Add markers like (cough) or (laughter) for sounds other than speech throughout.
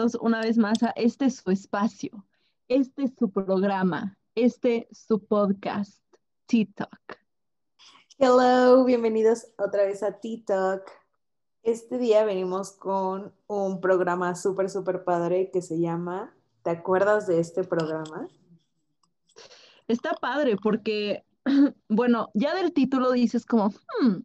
bienvenidos una vez más a este su espacio, este es su programa, este su podcast, TikTok. Hello, bienvenidos otra vez a TikTok. Este día venimos con un programa súper, súper padre que se llama, ¿te acuerdas de este programa? Está padre porque, (clears throat) bueno, ya del título dices como, hmm,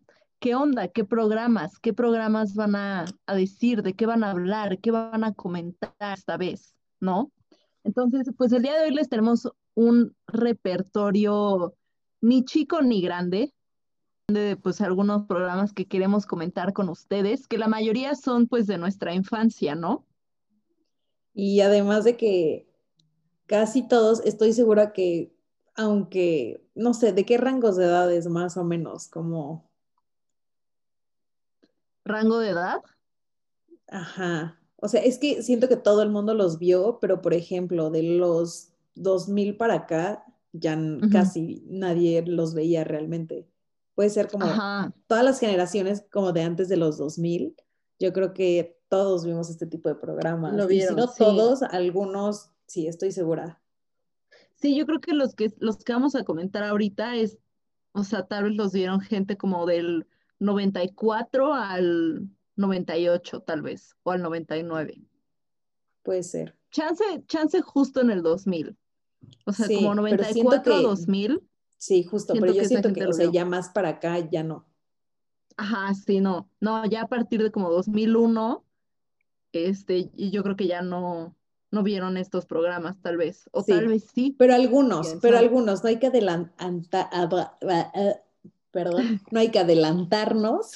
¿qué onda? ¿Qué programas? ¿Qué programas van a, decir? ¿De qué van a hablar? ¿Qué van a comentar esta vez? ¿No? Entonces, pues el día de hoy les tenemos un repertorio ni chico ni grande, de pues algunos programas que queremos comentar con ustedes, que la mayoría son pues de nuestra infancia, ¿no? Y además de que casi todos, estoy segura que, aunque, no sé, ¿de qué rangos de edades más o menos? Como rango de edad. Ajá. O sea, es que siento que todo el mundo los vio, pero por ejemplo, de los 2000 para acá, ya casi nadie los veía realmente. Puede ser como todas las generaciones como de antes de los 2000. Yo creo que todos vimos este tipo de programas. Lo vieron, no todos, algunos, sí, estoy segura. Sí, yo creo que los que los que vamos a comentar ahorita es, o sea, tal vez los vieron gente como del 94 al 98 tal vez, o al 99. Puede ser. Chance, chance justo en el 2000. O sea, como 94 2000. Sí, justo, pero yo siento que, o sea, ya más para acá ya no. Ajá, sí, no. No, ya a partir de como 2001, este, y yo creo que ya no, no vieron estos programas, tal vez. O tal vez sí. Pero algunos, pero algunos, no hay que adelantar, perdón, no hay que adelantarnos.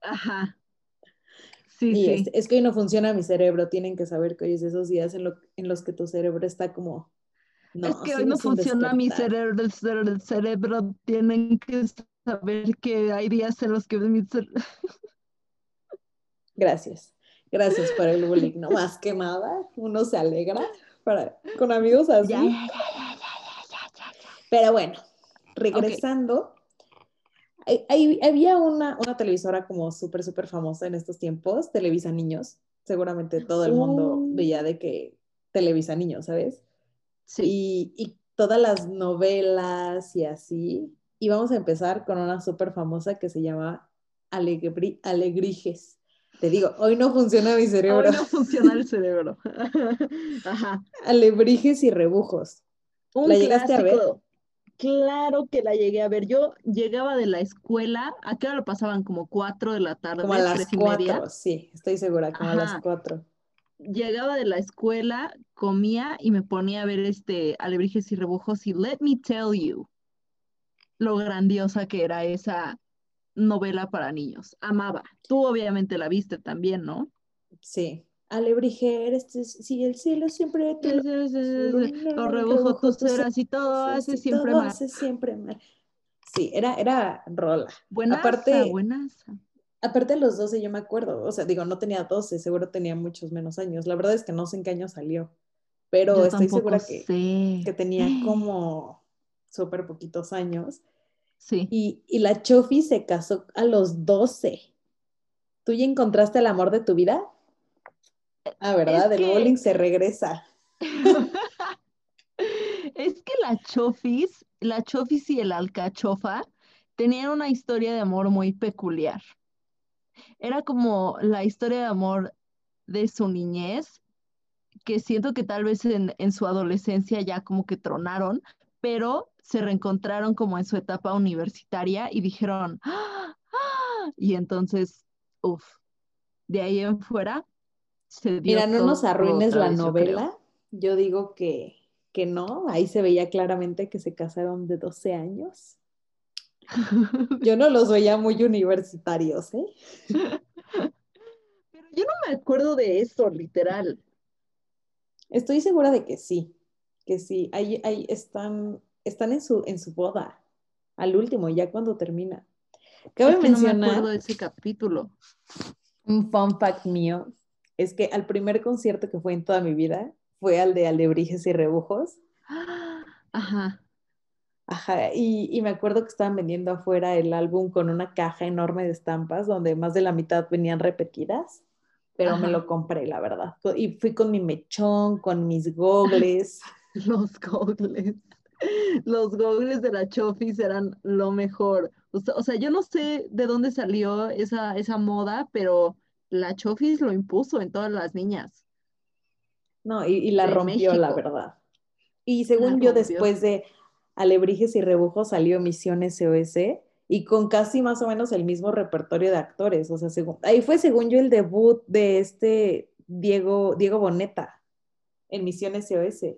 Ajá. Sí, sí. Es, que hoy no funciona mi cerebro, tienen que saber que hoy es esos días en, los que tu cerebro está como... No, es que hoy no funciona mi cerebro, el cerebro, tienen que saber que hay días en los que mi cerebro... Gracias, gracias por el bullying, no más que nada, uno se alegra para, con amigos así. Pero bueno, regresando, había una, televisora como súper, súper famosa en estos tiempos, Televisa Niños. Seguramente todo el mundo veía de que Televisa Niños, ¿sabes? Sí. Y, todas las novelas y así. Y vamos a empezar con una súper famosa que se llama Alegrijes. Te digo, hoy no funciona mi cerebro. Hoy no funciona el cerebro. (laughs) Ajá. Alebrijes y rebujos. ¿La llegaste a ver? Claro que la llegué a ver. Yo llegaba de la escuela, ¿a qué hora lo pasaban? Como cuatro de la tarde. Como a las cuatro, sí, estoy segura, como a las cuatro. Llegaba de la escuela, comía y me ponía a ver este Alebrijes y Rebujos y let me tell you lo grandiosa que era esa novela para niños. Amaba. Tú obviamente la viste también, ¿no? Sí alebrijer, este, si el cielo siempre te lo, rebujo tus eras y todo hace siempre mal. hace siempre mal. Sí, era, era rola. Buenas, aparte. Aparte de los 12, yo me acuerdo, o sea, digo, no tenía 12, seguro tenía muchos menos años. La verdad es que no sé en qué año salió, pero estoy segura que, que tenía (gasps) como súper poquitos años. Sí. Y, y la Chofi se casó a los 12. ¿Tú ya encontraste el amor de tu vida? Ah, ¿verdad? el bowling se regresa. (laughs) es que la Chofis, la Chofis y el Alcachofa tenían una historia de amor muy peculiar. Era como la historia de amor de su niñez, que siento que tal vez en, en su adolescencia ya como que tronaron, pero se reencontraron como en su etapa universitaria y dijeron, ¡Ah! ¡Ah! y entonces, uff, de ahí en fuera Mira, no nos arruines la novela. Yo, digo que, que no. Ahí se veía claramente que se casaron de 12 años. (laughs) Yo no los veía muy universitarios, ¿eh? (laughs) Pero yo no me acuerdo de eso, literal. Estoy segura de que sí, que sí. Ahí, ahí están, están en su, en su boda, al último, ya cuando termina. Cabe mencionar. No me acuerdo de ese capítulo. Un fun fact mío es que al primer concierto que fue en toda mi vida fue al de Alebrijes y Rebujos. Ajá. Ajá, y, me acuerdo que estaban vendiendo afuera el álbum con una caja enorme de estampas donde más de la mitad venían repetidas. pero me lo compré, la verdad. Y fui con mi mechón, con mis gogles. (laughs) Los gogles. Los gogles de la Chofis eran lo mejor. O sea, yo no sé de dónde salió esa, esa moda, pero la Chofis lo impuso en todas las niñas. No, y, la rompió, la verdad. Y según yo, después de Alebrijes y Rebujos salió Misiones SOS y con casi más o menos el mismo repertorio de actores. O sea, ahí fue según yo el debut de este Diego, Diego Boneta en Misiones SOS.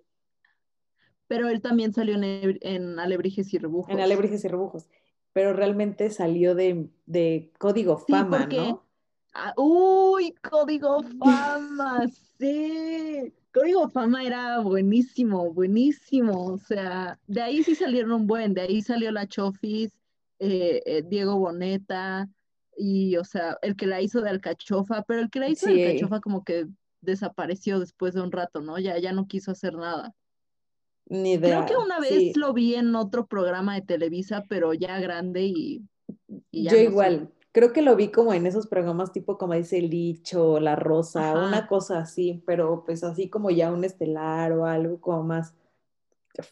Pero él también salió en, Alebrijes y Rebujos. En Alebrijes y Rebujos. Pero realmente salió de, Código Fama, ¿no? Ah, uy, Código Fama, sí. Código Fama era buenísimo, buenísimo. O sea, de ahí sí salieron un buen, de ahí salió la Chofis, eh, eh, Diego Boneta, y o sea, el que la hizo de Alcachofa, pero el que la hizo de Alcachofa como que desapareció después de un rato, ¿no? Ya, ya no quiso hacer nada. Ni idea. Creo que una vez lo vi en otro programa de Televisa, pero ya grande y, Yo igual, creo que lo vi como en esos programas tipo como dice el dicho, La Rosa, una cosa así, pero pues así como ya un estelar o algo como más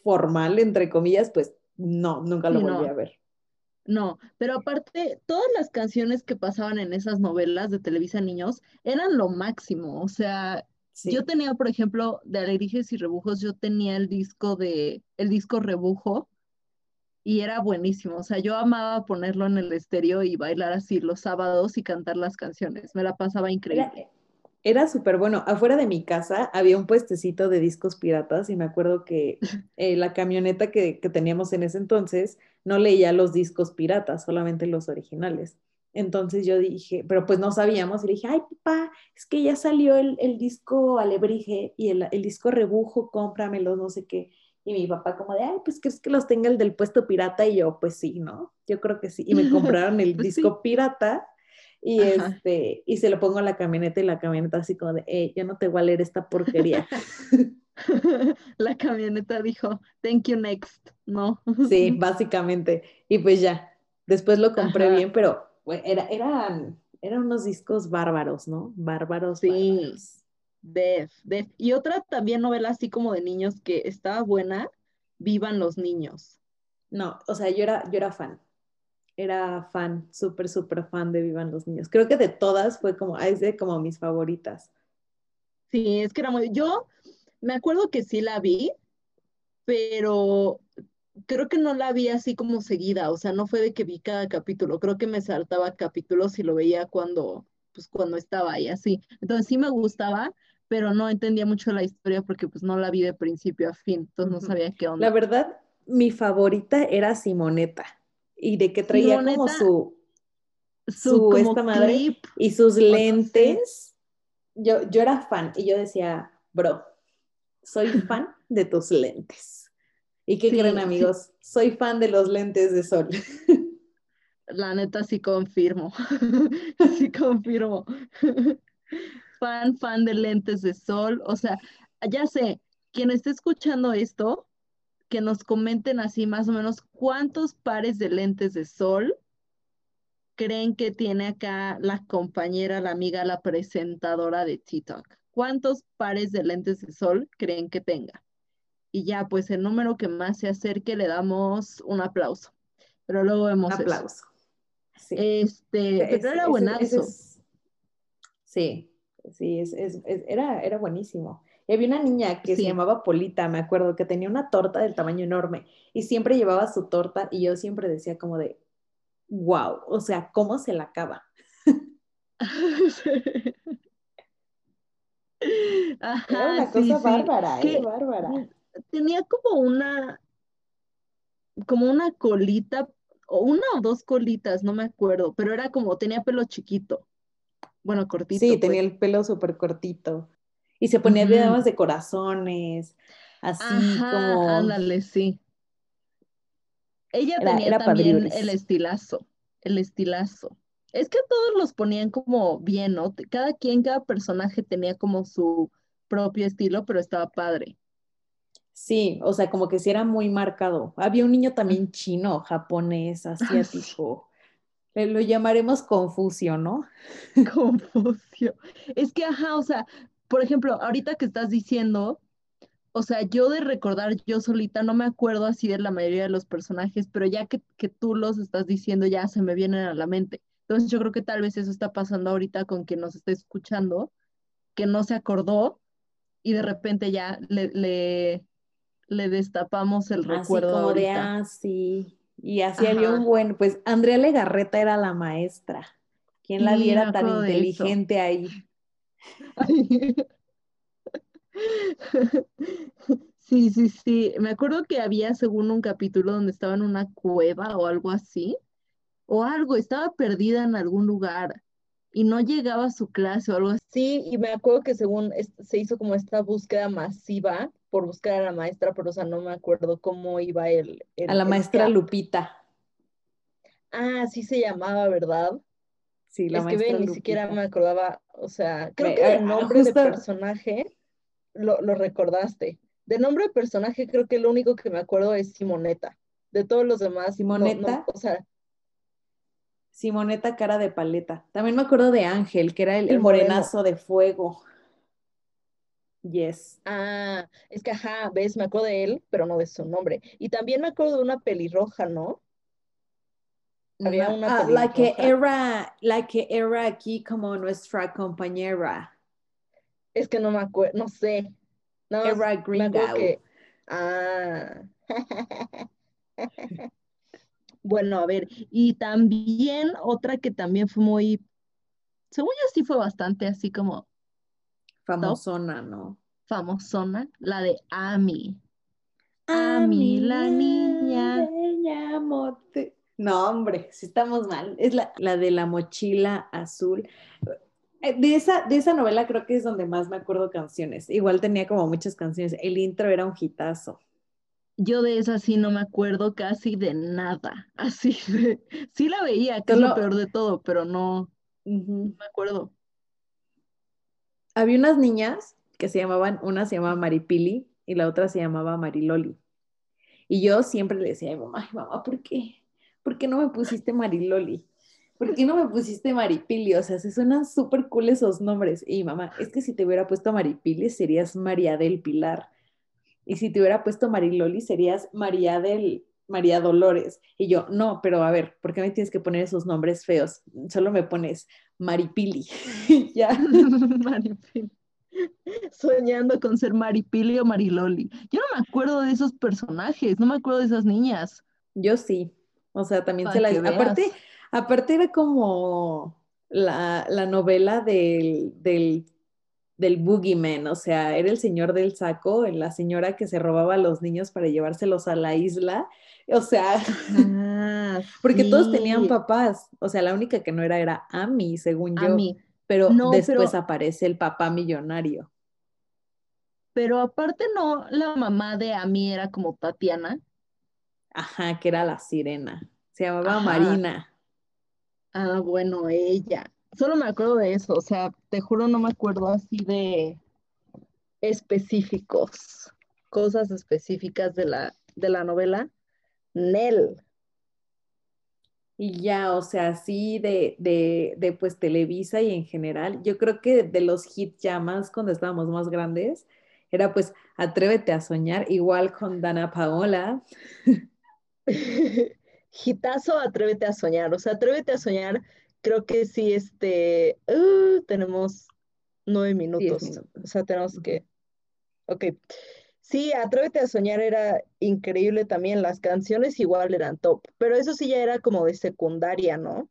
formal, entre comillas, pues no, nunca lo volví a ver. No, pero aparte, todas las canciones que pasaban en esas novelas de Televisa Niños eran lo máximo. O sea, yo tenía, por ejemplo, de Alegrijes y Rebujos, yo tenía el disco de, el disco Rebujo, y era buenísimo. O sea, yo amaba ponerlo en el estéreo y bailar así los sábados y cantar las canciones. Me la pasaba increíble. Era, súper bueno. Afuera de mi casa había un puestecito de discos piratas y me acuerdo que (laughs) eh, la camioneta que, que teníamos en ese entonces no leía los discos piratas, solamente los originales. Entonces yo dije, pero pues no sabíamos, y le dije, ay papá, es que ya salió el, el disco Alebrije y el, el, disco Rebujo, cómpramelos, no sé qué. Y mi papá como de, ay, pues crees que los tenga el del puesto pirata y yo, pues sí, ¿no? Yo creo que sí. Y me (laughs) compraron el pues disco pirata y este, y se lo pongo a la camioneta y la camioneta así como de, eh, yo no te voy a leer esta porquería. (laughs) la camioneta dijo, thank you next, ¿no? sí, (laughs) básicamente. Y pues ya, después lo compré bien, pero era, eran, eran unos discos bárbaros, ¿no? Bárbaros. Sí. Def, Def. Y otra también novela así como de niños que estaba buena, Vivan los niños. No, o sea, yo era, yo era fan. Era fan, súper, súper fan de Vivan los niños. Creo que de todas fue como, es de como mis favoritas. Sí, es que era muy. Yo me acuerdo que sí la vi, pero creo que no la vi así como seguida, o sea, no fue de que vi cada capítulo, creo que me saltaba capítulos y lo veía cuando, pues cuando estaba ahí así. Entonces sí me gustaba, pero no entendía mucho la historia porque pues no la vi de principio a fin, entonces no sabía qué onda. La verdad, mi favorita era Simoneta y de que traía como su su, esta madre y sus lentes. Yo, yo era fan y yo decía, bro, soy (laughs) fan de tus lentes. ¿Y qué creen amigos? Soy fan de los lentes de sol. La neta sí confirmo, (laughs) (laughs) sí confirmo fan, fan de lentes de sol. O sea, ya sé, quien esté escuchando esto, que nos comenten así más o menos cuántos pares de lentes de sol creen que tiene acá la compañera, la amiga, la presentadora de TikTok. ¿Cuántos pares de lentes de sol creen que tenga? Y ya, pues el número que más se acerque le damos un aplauso. Pero luego vemos. Un aplauso. Sí. Este, pero era buenazo. sí, sí, es, es, era, era buenísimo. Y había una niña que se llamaba Polita, me acuerdo, que tenía una torta del tamaño enorme y siempre llevaba su torta y yo siempre decía como de, wow, o sea, ¿cómo se la acaba? (laughs) era una cosa bárbara, ¿eh? Bárbara. Tenía como una, como una colita, o una o dos colitas, no me acuerdo, pero era como, tenía pelo chiquito. Bueno, cortito. Sí, tenía pues. el pelo súper cortito. Y se ponía uh de corazones, así como. Ándale, sí. Ella tenía también el estilazo, el estilazo. Es que todos los ponían como bien, ¿no? Cada quien, cada personaje tenía como su propio estilo, pero estaba padre. Sí, o sea, como que sí era muy marcado. Había un niño también chino, japonés, (laughs) asiático. Lo llamaremos Confucio, ¿no? (laughs) Confucio. Es que, ajá, o sea, por ejemplo, ahorita que estás diciendo, o sea, yo de recordar yo solita no me acuerdo así de la mayoría de los personajes, pero ya que, que tú los estás diciendo ya se me vienen a la mente. Entonces yo creo que tal vez eso está pasando ahorita con quien nos está escuchando, que no se acordó y de repente ya le, le, le destapamos el recuerdo. Así como de, ah, sí. Y así había un buen, pues Andrea Legarreta era la maestra. ¿Quién la viera tan inteligente ahí? (laughs) Sí, sí, sí. Me acuerdo que había, según un capítulo, donde estaba en una cueva o algo así, o algo, estaba perdida en algún lugar y no llegaba a su clase o algo así. Y me acuerdo que según se hizo como esta búsqueda masiva por buscar a la maestra, pero o sea, no me acuerdo cómo iba el... a la maestra Lupita. Ah, sí se llamaba, ¿verdad? Sí, la maestra que ve, ni siquiera me acordaba, o sea, creo que el nombre del personaje lo, recordaste. De nombre de personaje, creo que lo único que me acuerdo es Simoneta. De todos los demás. Simoneta. o sea. Simoneta cara de paleta. También me acuerdo de Ángel, que era el, morenazo de fuego. Yes. Ah, es que ajá, ves, me acuerdo de él, pero no de su nombre. Y también me acuerdo de una pelirroja, ¿no? Había una ah, la que era, la que era aquí como nuestra compañera. Es que no me acuerdo, no sé. No, era Gringo. Que... Ah. (laughs) bueno, a ver, y también otra que también fue muy, según yo sí fue bastante así como famosona, ¿no? Famosona, la de Ami. Ami, la niña. No, hombre, si estamos mal. Es la, la de la mochila azul. Eh, de esa, de esa novela creo que es donde más me acuerdo canciones. Igual tenía como muchas canciones. El intro era un hitazo. Yo de esa sí no me acuerdo casi de nada. (laughs) Así de, sí la veía, que es lo peor de todo, pero no, no me acuerdo. Había unas niñas que se llamaban, una se llamaba Maripili y la otra se llamaba Mariloli. Y yo siempre le decía mamá, mamá, ¿por qué? ¿Por qué no me pusiste Mariloli? ¿por qué no me pusiste Maripili? O sea, se suenan súper cool esos nombres. Y mamá, es que si te hubiera puesto Maripili serías María del Pilar. Y si te hubiera puesto Mariloli serías María del María Dolores. Y yo, no, pero a ver, ¿por qué me tienes que poner esos nombres feos? Solo me pones Maripili. (laughs) ya. Maripili. Soñando con ser Maripili o Mariloli. Yo no me acuerdo de esos personajes, no me acuerdo de esas niñas. Yo sí. O sea, también se las. Aparte, Aparte era como la, novela del, del, del Boogeyman, o sea, era el señor del saco, la señora que se robaba a los niños para llevárselos a la isla, o sea, (laughs) ah, porque todos tenían papás, o sea, la única que no era era Amy, según yo, pero después aparece el papá millonario. Pero aparte no, la mamá de Amy era como Tatiana. Ajá, que era la sirena, se llamaba Marina. Ah, bueno, ella. Solo me acuerdo de eso, o sea, te juro no me acuerdo así de específicos, cosas específicas de la, de la novela. Nel. Y ya, o sea, sí de, de, de pues Televisa y en general, yo creo que de los hits ya más cuando estábamos más grandes, era pues Atrévete a soñar, igual con Dana Paola. (laughs) Gitazo, atrévete a soñar. O sea, atrévete a soñar. Creo que sí, este, uh, tenemos nueve minutos. O sea, tenemos que. Ok. Sí, Atrévete a soñar era increíble también. Las canciones igual eran top, pero eso sí ya era como de secundaria, ¿no?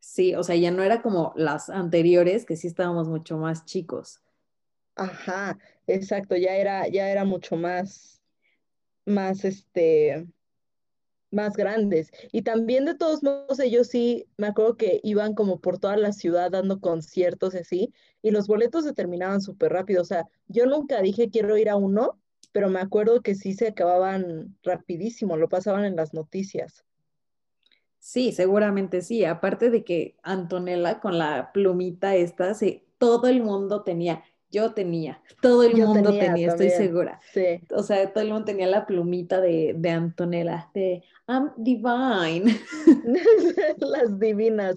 Sí, o sea, ya no era como las anteriores, que sí estábamos mucho más chicos. Ajá, exacto, ya era, ya era mucho más, más este, más grandes. Y también de todos modos ellos sí, me acuerdo que iban como por toda la ciudad dando conciertos así, y los boletos se terminaban súper rápido. O sea, yo nunca dije quiero ir a uno, pero me acuerdo que sí se acababan rapidísimo, lo pasaban en las noticias. Sí, seguramente sí. Aparte de que Antonella con la plumita esta, sí, todo el mundo tenía Yo tenía, todo el mundo tenía, estoy segura. Sí. O sea, todo el mundo tenía la plumita de, de Antonella, de I'm divine. (laughs) Las divinas.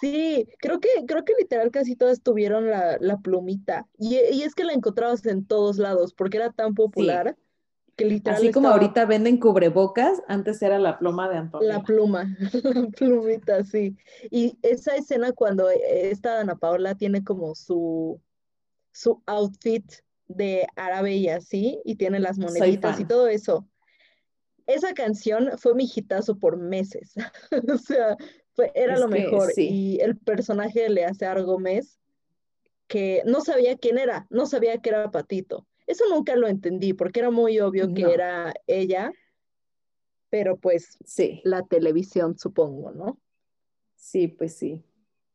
Sí, creo que, creo que literal casi todas tuvieron la, plumita. Y, es que la encontrabas en todos lados, porque era tan popular. Que literal Así como ahorita venden cubrebocas, antes era la pluma de Antonella. La pluma, (laughs) la plumita, sí. Y esa escena cuando esta Ana Paola tiene como su su outfit de árabe y así, y tiene las moneditas y todo eso. Esa canción fue mi hitazo por meses. (laughs) o sea, era lo mejor. Y el personaje de Leacer Gómez, que no sabía quién era, no sabía que era Patito. Eso nunca lo entendí, porque era muy obvio que era ella, pero pues sí. la televisión, supongo, ¿no? Sí, pues sí.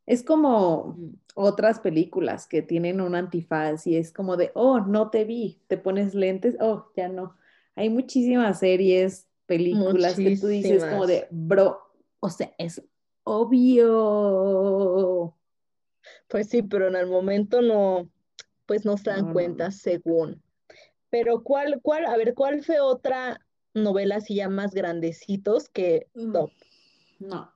Es como otras películas que tienen un antifaz y es como de, oh, no te vi, te pones lentes, oh, ya no. Hay muchísimas series, películas que tú dices como de, bro, o sea, es obvio. Pues sí, pero en el momento no, pues no se dan cuenta según. Pero ¿cuál, cuál, a ver, cuál fue otra novela así ya más grandecitos que mm. Top? No,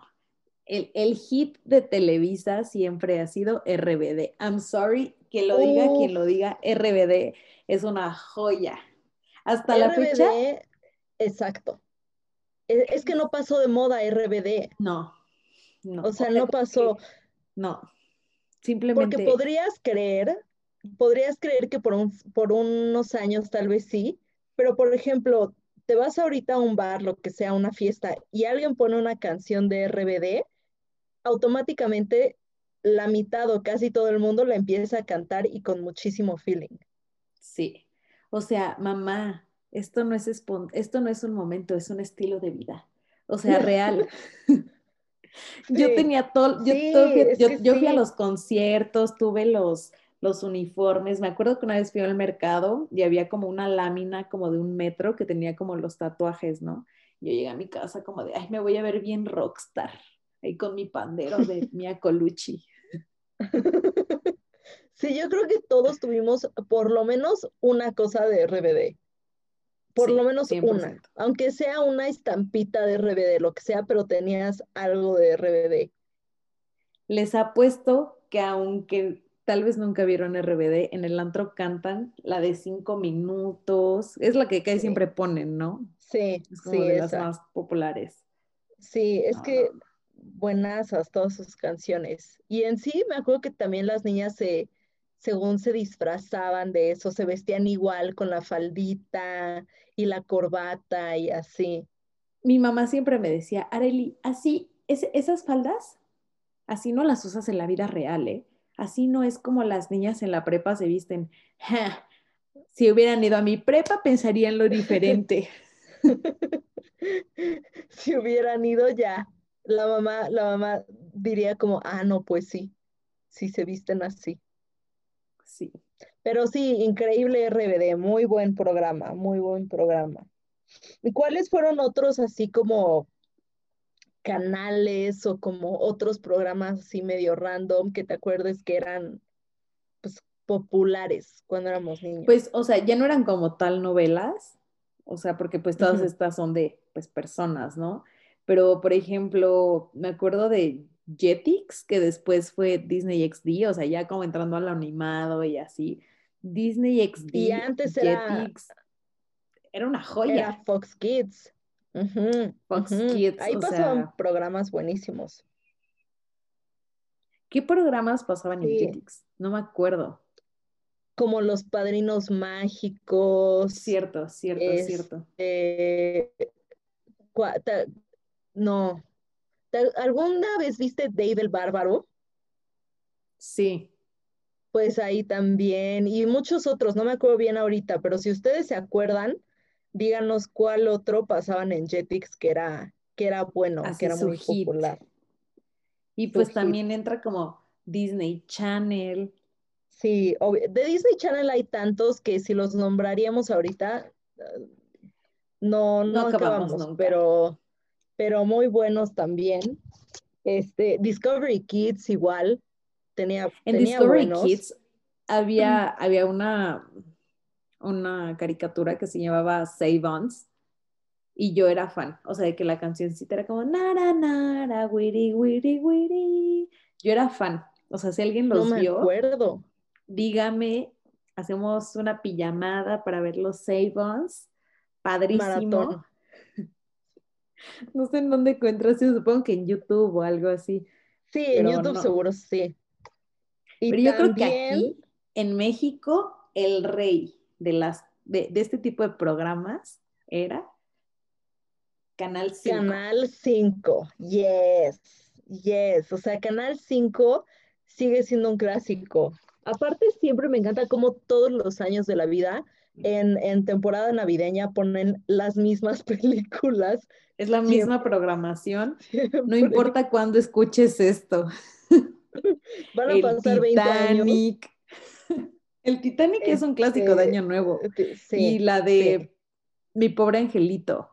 el, hit de Televisa siempre ha sido RBD. I'm sorry que lo diga quien lo diga, RBD es una joya. Hasta la fecha. Exacto. E, es, que no pasó de moda RBD. No, no. O sea, no pasó. No, simplemente. Porque podrías creer, podrías creer que por, un, por unos años tal vez sí, pero por ejemplo, te vas ahorita a un bar, lo que sea, una fiesta, y alguien pone una canción de RBD, automáticamente la mitad o casi todo el mundo la empieza a cantar y con muchísimo feeling. Sí. O sea, mamá, esto no es esto no es un momento, es un estilo de vida. O sea, real. (laughs) (laughs) Yo tenía todo, yo, yo, fui a los conciertos, tuve los, los uniformes. Me acuerdo que una vez fui al mercado y había como una lámina como de un metro que tenía como los tatuajes, ¿no? Yo llegué a mi casa como de, ay, me voy a ver bien rockstar ahí con mi pandero de (laughs) Mia Colucci. Sí, yo creo que todos tuvimos por lo menos una cosa de RBD. Por lo menos una. Aunque sea una estampita de RBD, lo que sea, pero tenías algo de RBD. Les apuesto que aunque tal vez nunca vieron RBD, en el antro cantan la de cinco minutos. Es la que casi siempre ponen, ¿no? Sí, es como de las más populares. Sí, es que buenasas todas sus canciones. Y en sí me acuerdo que también las niñas se, según se disfrazaban de eso, se vestían igual con la faldita y la corbata y así. Mi mamá siempre me decía, Areli, así, esas faldas, así no las usas en la vida real, ¿eh? Así no es como las niñas en la prepa se visten. Si hubieran ido a mi prepa, pensarían lo (laughs) diferente. (laughs) si hubieran ido ya la mamá, la mamá diría como, ah, no, pues sí, sí se visten así. Sí. Pero sí, increíble RBD, muy buen programa, muy buen programa. ¿Y cuáles fueron otros así como canales o como otros programas así medio random que te acuerdes que eran pues populares cuando éramos niños? Pues, o sea, ya no eran como tal novelas, o sea, porque pues todas estas son de pues personas, ¿no? Pero por ejemplo, me acuerdo de Jetix, que después fue Disney XD, o sea, ya como entrando al animado y así. Disney XD, y antes Jetix, era, una joya. Era Fox Kids. Fox Kids. Ahí pasaban programas buenísimos. ¿Qué programas pasaban en Jetix? No me acuerdo. Como los padrinos mágicos. Cierto, cierto, cierto. Este, no. ¿Alguna vez viste Dave el Bárbaro? Sí. Pues ahí también, y muchos otros, no me acuerdo bien ahorita, pero si ustedes se acuerdan, díganos cuál otro pasaban en Jetix que era, que era bueno, que era muy popular. Y pues también entra como Disney Channel. Sí, de Disney Channel hay tantos que si los nombraríamos ahorita, eh, no, no, acabamos, pero pero muy buenos también. Este, Discovery Kids igual, tenía, en Discovery Kids había, había una, una caricatura que se llamaba Save Ons y yo era fan, o sea, de que la cancioncita era como nara nara wiri wiri wiri. Yo era fan, o sea, si alguien los no me vio, acuerdo. dígame, hacemos una pijamada para ver los Save Ons. Padrísimo. Maratón. (laughs) No sé en dónde encuentras, yo supongo que en YouTube o algo así. Sí, en YouTube no. seguro sí. Y Pero yo creo que aquí, en México, el rey de, las, de, de este tipo de programas era Canal 5. Canal 5, yes, yes. O sea, Canal 5 sigue siendo un clásico. Aparte, siempre me encanta cómo todos los años de la vida, en, en temporada navideña, ponen las mismas (laughs) películas. Es la misma programación. No importa cuándo escuches esto. (laughs) Van a El pasar 20 años. Titanic. El Titanic es un clásico de Este, Año Nuevo. Sí, y la de Mi pobre angelito.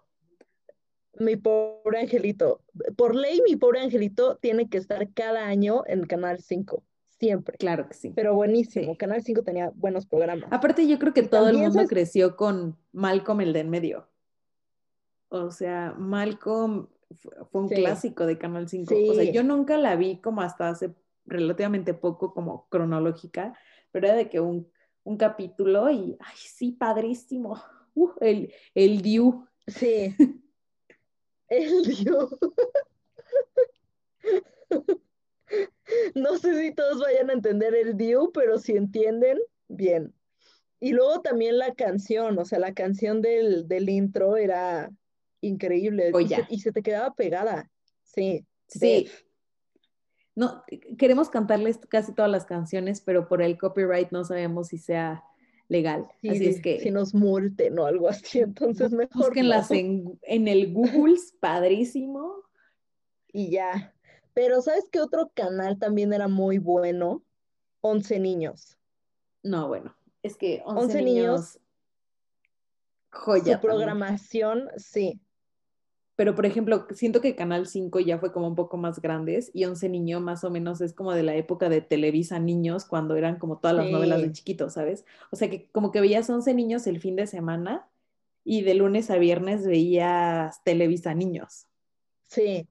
Mi pobre angelito. Por ley, mi pobre angelito tiene que estar cada año en Canal 5, siempre. Claro que sí. Pero buenísimo. Sí. Canal 5 tenía buenos programas. Aparte, yo creo que Y todo el mundo creció con Malcolm el de en medio. O sea, Malcolm fu- fue un Sí. clásico de Canal 5. O sea, yo nunca la vi como hasta hace relativamente poco, como cronológica, pero era de que un, un capítulo y, ay, sí, padrísimo. (laughs) Uh, el, el Diu. Sí. (laughs) El Dios. (laughs) (laughs) No sé si todos vayan a entender el Diu, pero si entienden, bien. Y luego también la canción, o sea, la canción del, del intro era increíble y Joya. se, y se te quedaba pegada. Sí. Sí. No, queremos cantarles casi todas las canciones, pero por el copyright no sabemos si sea legal. Sí, Así es que si nos multen o algo así, (laughs) entonces mejor búsquenlas no. en, en el Google, padrísimo. Y ya. Pero ¿sabes qué otro canal también era muy bueno? Once niños. No, bueno, es que 11, 11 niños, niños, joya. Su también. programación, sí. Pero, por ejemplo, siento que Canal 5 ya fue como un poco más grandes y 11 Niño más o menos es como de la época de Televisa Niños, cuando eran como todas las novelas de chiquitos, ¿sabes? O sea, que como que veías 11 Niños el fin de semana y de lunes a viernes veías Televisa Niños. Sí,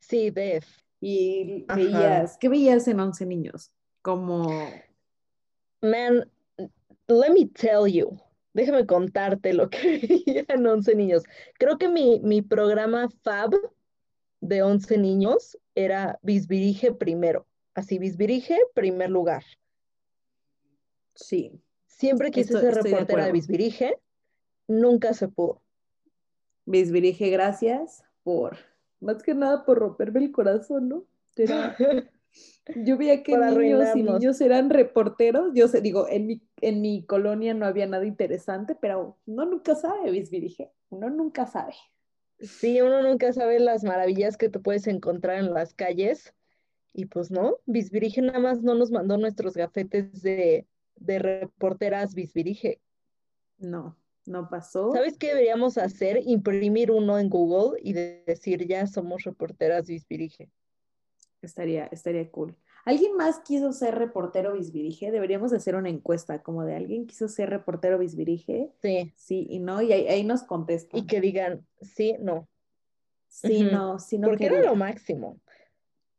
sí, Def. Y Ajá. veías, ¿qué veías en 11 Niños? Como, Man, let me tell you. Déjame contarte lo que (laughs) veía en 11 niños. Creo que mi, mi programa Fab de 11 niños era Bisbirige primero. Así, Bisbirige, primer lugar. sí, Siempre quise ser de reportera de acuerdo. Bisbirige, nunca se pudo. Bisbirige, gracias por, más que nada por romperme el corazón, ¿no? Era- (laughs) Yo veía que Por niños y niños eran reporteros. Yo sé, digo, en mi, en mi colonia no había nada interesante, pero uno nunca sabe, Bisbirige. Uno nunca sabe. Sí, uno nunca sabe las maravillas que te puedes encontrar en las calles. Y pues no, Bisbirige nada más no nos mandó nuestros gafetes de, de reporteras Bisbirige. No, no pasó. ¿Sabes qué deberíamos hacer? Imprimir uno en Google y de- decir ya somos reporteras Bisbirige. Estaría, estaría cool. ¿Alguien más quiso ser reportero Bisbirige? Deberíamos hacer una encuesta como de alguien quiso ser reportero Bisbirige. Sí, Sí y no, y ahí, ahí nos contestan. y que digan sí, no, Sí, no, sí, no porque era lo máximo.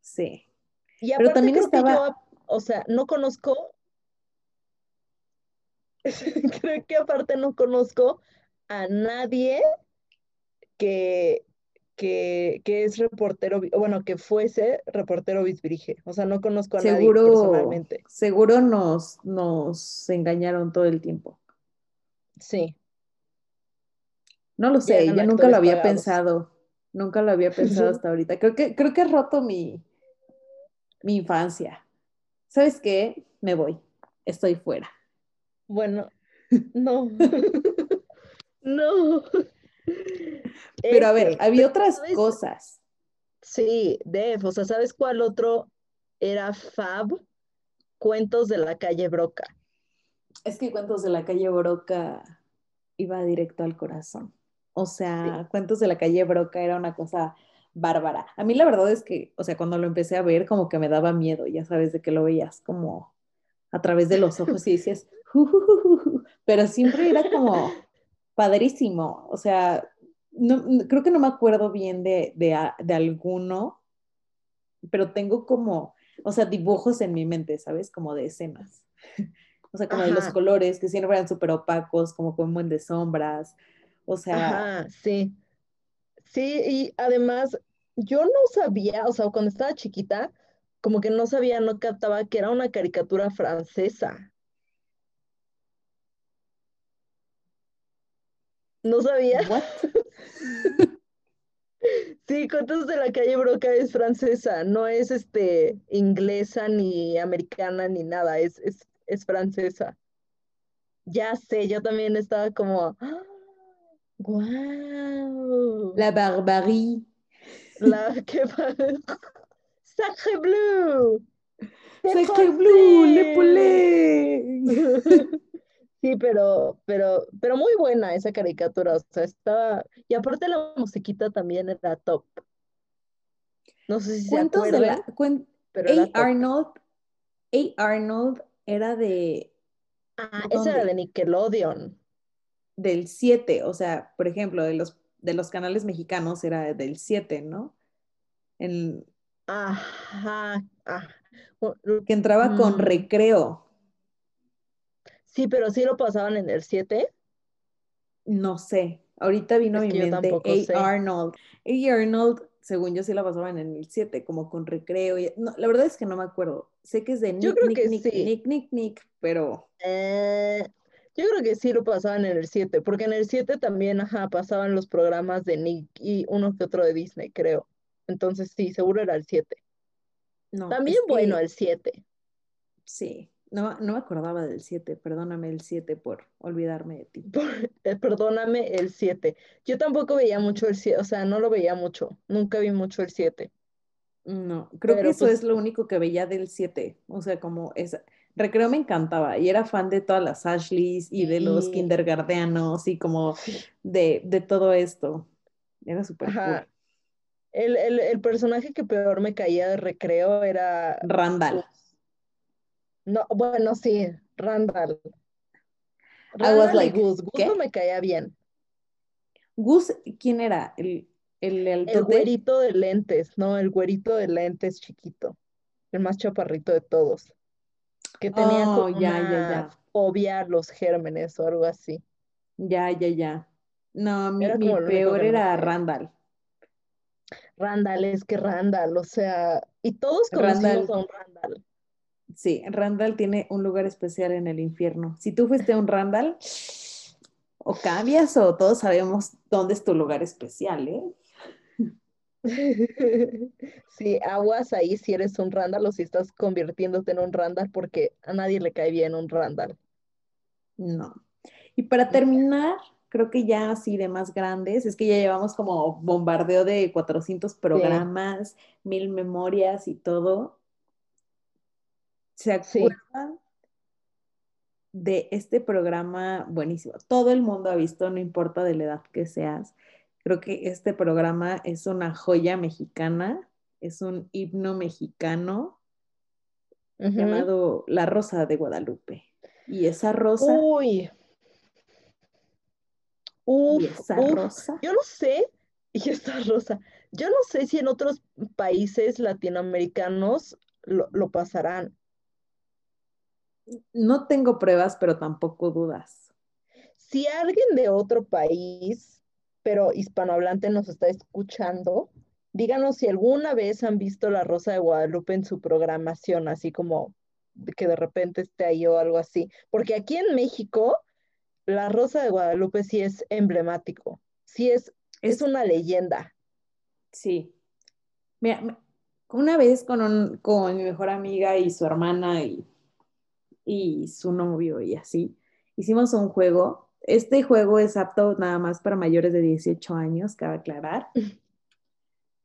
Sí. Y Pero también creo que estaba- yo, o sea, no conozco, (laughs) creo que aparte no conozco a nadie que, que, que es reportero, bueno, que fuese reportero Bisbirige. O sea, no conozco a nadie Seguro, personalmente. seguro nos, nos engañaron todo el tiempo. Sí, No lo sé, yo nunca lo había pagados. pensado. Nunca lo había pensado hasta ahorita. Creo que, creo que he roto mi, mi infancia. ¿Sabes qué? Me voy. Estoy fuera. Bueno, (laughs) no, (laughs) no. (laughs) Pero a ver, Ese, había otras ¿sabes? cosas. Sí, Def, o sea, ¿sabes cuál otro era Fab? Cuentos de la calle Broca. Es que Cuentos de la calle Broca iba directo al corazón. O sea, Cuentos de la calle Broca era una cosa bárbara. A mí la verdad es que, o sea, cuando lo empecé a ver, como que me daba miedo, ya sabes, de que lo veías como a través de los ojos y dices, (laughs) pero siempre era como padrísimo. O sea, no, creo que no me acuerdo bien de, de, alguno, pero tengo como, o sea, dibujos en mi mente, ¿sabes? Como de escenas. (laughs) O sea, como de los colores que siempre eran súper opacos, como con buen de sombras. O sea. Ajá, sí. Sí, y además, yo no sabía, o sea, cuando estaba chiquita, como que no sabía, no captaba que era una caricatura francesa. ¿No sabía? (laughs) Sí, Cuentos de la calle Broca es francesa, no es este inglesa ni americana ni nada, es, es, francesa. Ya sé, yo también estaba como, ¡Wow! La barbarie. La (laughs) que Sacre bleu. Sacre bleu, le poulet. (laughs) Sí, pero, pero, pero muy buena esa caricatura, o sea, estaba, y aparte la musiquita también era top. No sé si se acuerdan, pero A. Arnold, A. Arnold era de... Ah, esa era de Nickelodeon. Del 7, o sea, por ejemplo, de los, de los canales mexicanos era del 7, ¿no? En, Ajá, ah, que entraba con mm. recreo. Sí, pero sí lo pasaban en el 7. No sé. Ahorita vino a mi mente A. Arnold. A. Arnold, según yo, sí la pasaban en el 7, como con recreo. la verdad es que no me acuerdo. Sé que es de Nick, yo creo Nick, que Nick, sí. Nick, Nick, Nick, pero. Eh, yo creo que sí lo pasaban en el 7, porque en el 7 también, ajá, pasaban los programas de Nick y uno que otro de Disney, creo. Entonces sí, seguro era el 7. No, también bueno el 7. Sí, no, no me acordaba del 7, perdóname el 7 por olvidarme de ti. (laughs) Eh, perdóname el 7. Yo tampoco veía mucho el 7, o sea, no lo veía mucho, nunca vi mucho el 7. No, creo que eso pues es lo único que veía del 7, o sea, como esa... Recreo me encantaba y era fan de todas las Ashleys y de los kindergartenos y como de, de todo esto. Era súper cool. El, el, el, personaje que peor me caía de recreo era... Randall. No, bueno, sí, Randall. Randall like, Gus. Gus no me caía bien. Gus, ¿quién era? El, el, el, güerito de lentes, no, el güerito de lentes chiquito. El más chaparrito de todos. Que tenía oh, como ya, ya, ya. fobia los gérmenes o algo así. Ya, ya, ya. No, mi, mi peor era Randall. Randall, es que Randall, o sea, y todos conocemos a un Randall. Sí, Randall tiene un lugar especial en el infierno. Si tú fuiste un Randall, o cambias o todos sabemos dónde es tu lugar especial, ¿eh? (laughs) Sí, aguas ahí si eres un Randall o si estás convirtiéndote en un Randall porque a nadie le cae bien un Randall. No. Y para terminar, creo que ya así de más grandes, es que ya llevamos como bombardeo de 400 programas, mil memorias y todo. ¿Se acuerdan de este programa buenísimo? Todo el mundo ha visto, no importa de la edad que seas. Creo que este programa es una joya mexicana, es un himno mexicano llamado La Rosa de Guadalupe. Y esa rosa. Uy. Uf, rosa? Yo no sé, y esta rosa, yo no sé si en otros países latinoamericanos lo, lo pasarán. No tengo pruebas, pero tampoco dudas. Si alguien de otro país, pero hispanohablante, nos está escuchando, díganos si alguna vez han visto La Rosa de Guadalupe en su programación, así como que de repente esté ahí o algo así. Porque aquí en México, La Rosa de Guadalupe sí es emblemático, sí es, es, una leyenda. Sí. Mira, una vez con, con mi mejor amiga y su hermana y y su novio y así. Hicimos un juego. Este juego es apto nada más para mayores de 18 años, cabe aclarar. (laughs)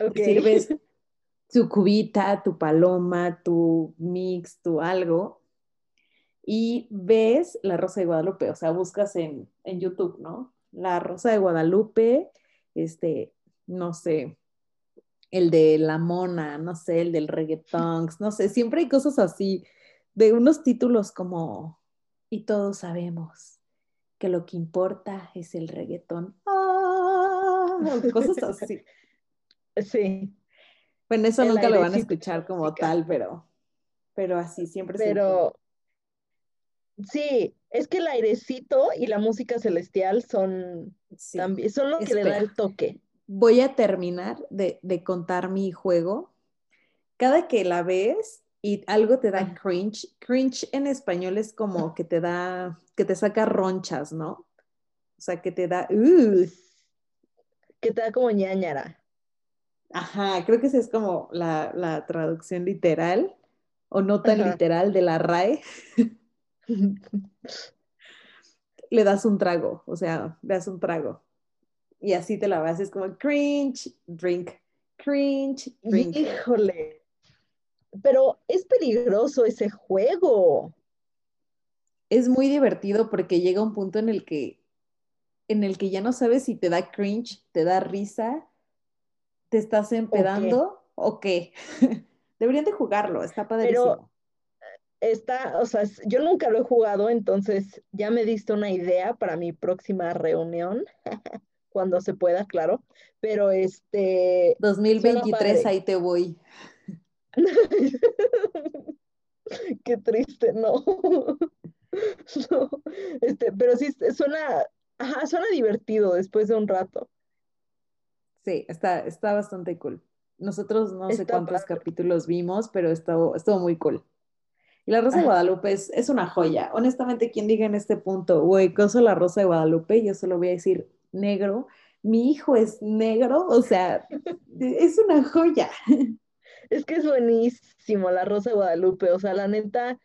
Okay. Sirves (laughs) tu cubita, tu paloma, tu mix, tu algo, y ves la Rosa de Guadalupe, o sea, buscas en, en YouTube, ¿no? La Rosa de Guadalupe, este, no sé, el de la mona, no sé, el del reggaetón, no sé, siempre hay cosas así de unos títulos como Y todos sabemos que lo que importa es el reggaetón. ¡Ah! Cosas (laughs) así. Sí. Bueno, eso nunca lo van a escuchar como tal, pero, pero así siempre Pero sí, es que el airecito y la música celestial son, también, son lo que le da el toque. Voy a terminar de, de contar mi juego. Cada que la ves y algo te da cringe, cringe en español es como que te da, que te saca ronchas, ¿no? O sea, que te da, uh. que te da como ñañara. Ajá, creo que esa es como la, la traducción literal o no tan literal de la RAE. (laughs) le das un trago, o sea, le das un trago. Y así te la vas, es como cringe, drink, cringe, drink. Híjole. Pero es peligroso ese juego. Es muy divertido porque llega un punto en el que en el que ya no sabes si te da cringe, te da risa, te estás empedando o qué. (laughs) Deberían de jugarlo, está padrísimo está, o sea, yo nunca lo he jugado, entonces ya me diste una idea para mi próxima reunión, (laughs) cuando se pueda, claro, pero este... 2023, ahí te voy. (laughs) Qué triste, no. (laughs) no. Este, pero sí, suena, ajá, suena divertido después de un rato. Sí, está, está bastante cool. Nosotros no sé cuántos capítulos vimos, pero estuvo, estuvo muy cool. Y la Rosa de Guadalupe es, una joya. Honestamente, quien diga en este punto, güey, cosa la Rosa de Guadalupe, yo solo voy a decir negro. Mi hijo es negro, o sea, (laughs) es una joya. Es que es buenísimo la Rosa de Guadalupe, o sea, la neta.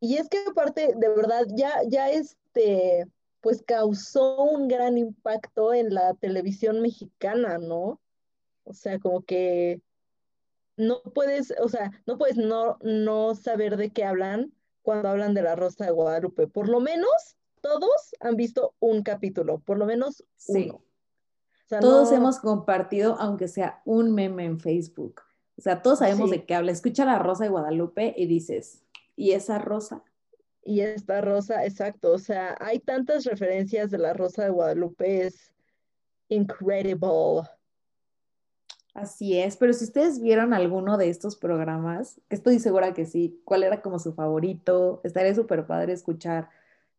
Y es que aparte, de verdad, ya, ya este, pues causó un gran impacto en la televisión mexicana, ¿no? O sea, como que no puedes, o sea, no puedes no, no saber de qué hablan cuando hablan de la Rosa de Guadalupe. Por lo menos todos han visto un capítulo, por lo menos uno. todos hemos compartido, aunque sea un meme en Facebook. O sea, todos sabemos de qué habla. Escucha la Rosa de Guadalupe y dices, ¿y esa rosa? Y esta rosa, exacto. O sea, hay tantas referencias de la Rosa de Guadalupe, es incredible. Así es, pero si ustedes vieron alguno de estos programas, estoy segura que sí, cuál era como su favorito, estaría súper padre escuchar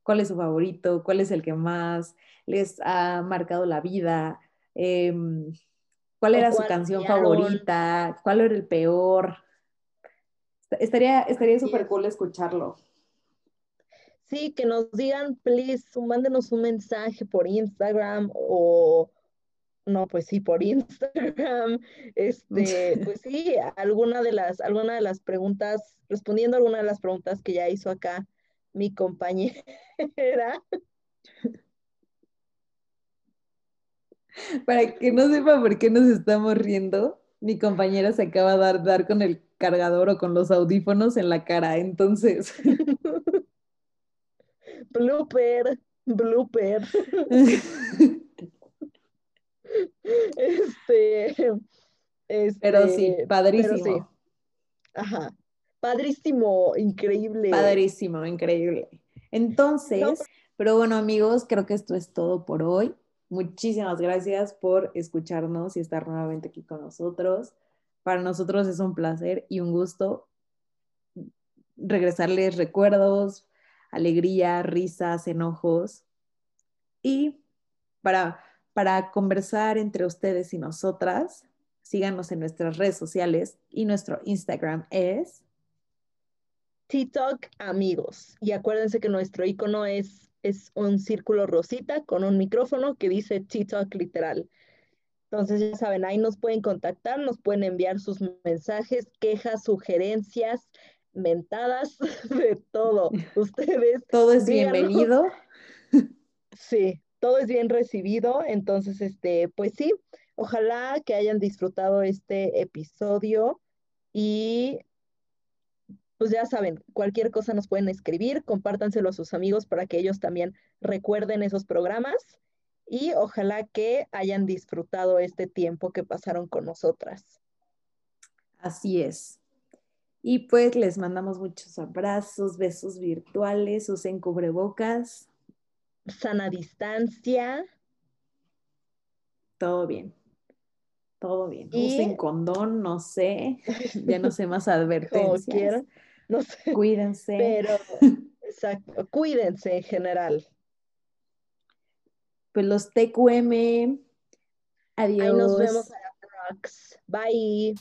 cuál es su favorito, cuál es el que más les ha marcado la vida, em, cuál era su canción favorita, cuál era el peor. Estaría estaría súper cool escucharlo. Sí, que nos digan, please, mándenos un mensaje por Instagram o no, pues sí, por (laughs) Instagram. Este, pues sí, alguna de las, alguna de las preguntas, respondiendo a alguna de las preguntas que ya hizo acá mi compañera. (laughs) (laughs) Para que no sepa por qué nos estamos riendo, mi compañera se acaba de dar, dar con el cargador o con los audífonos en la cara, entonces. (laughs) blooper, blooper. (laughs) Este, este, pero sí, padrísimo. Ajá, padrísimo, increíble. Padrísimo, increíble. Entonces, pero bueno amigos, creo que esto es todo por hoy. Muchísimas gracias por escucharnos y estar nuevamente aquí con nosotros. Para nosotros es un placer y un gusto regresarles recuerdos, alegría, risas, enojos. Y para para conversar entre ustedes y nosotras. Síganos en nuestras redes sociales y nuestro Instagram es TikTok amigos. Y acuérdense que nuestro icono es, es un círculo rosita con un micrófono que dice TikTok literal. Entonces ya saben, ahí nos pueden contactar, nos pueden enviar sus mensajes, quejas, sugerencias, mentadas, (laughs) de todo. (laughs) Ustedes. Todo es bienvenido. (laughs) Sí, todo es bien recibido. Entonces, este, pues sí, ojalá que hayan disfrutado este episodio y pues ya saben, cualquier cosa nos pueden escribir, compártanselo a sus amigos para que ellos también recuerden esos programas y ojalá que hayan disfrutado este tiempo que pasaron con nosotras. Así es. Y pues les mandamos muchos abrazos, besos virtuales, usen cubrebocas. Sana distancia. Todo bien. Todo bien. Usen condón, no sé. (laughs) Ya no sé más advertencias. (laughs) No sé. Cuídense. Pero, (laughs) exacto, cuídense en general. Pues los TQM. Adiós. Ahí nos vemos Bye.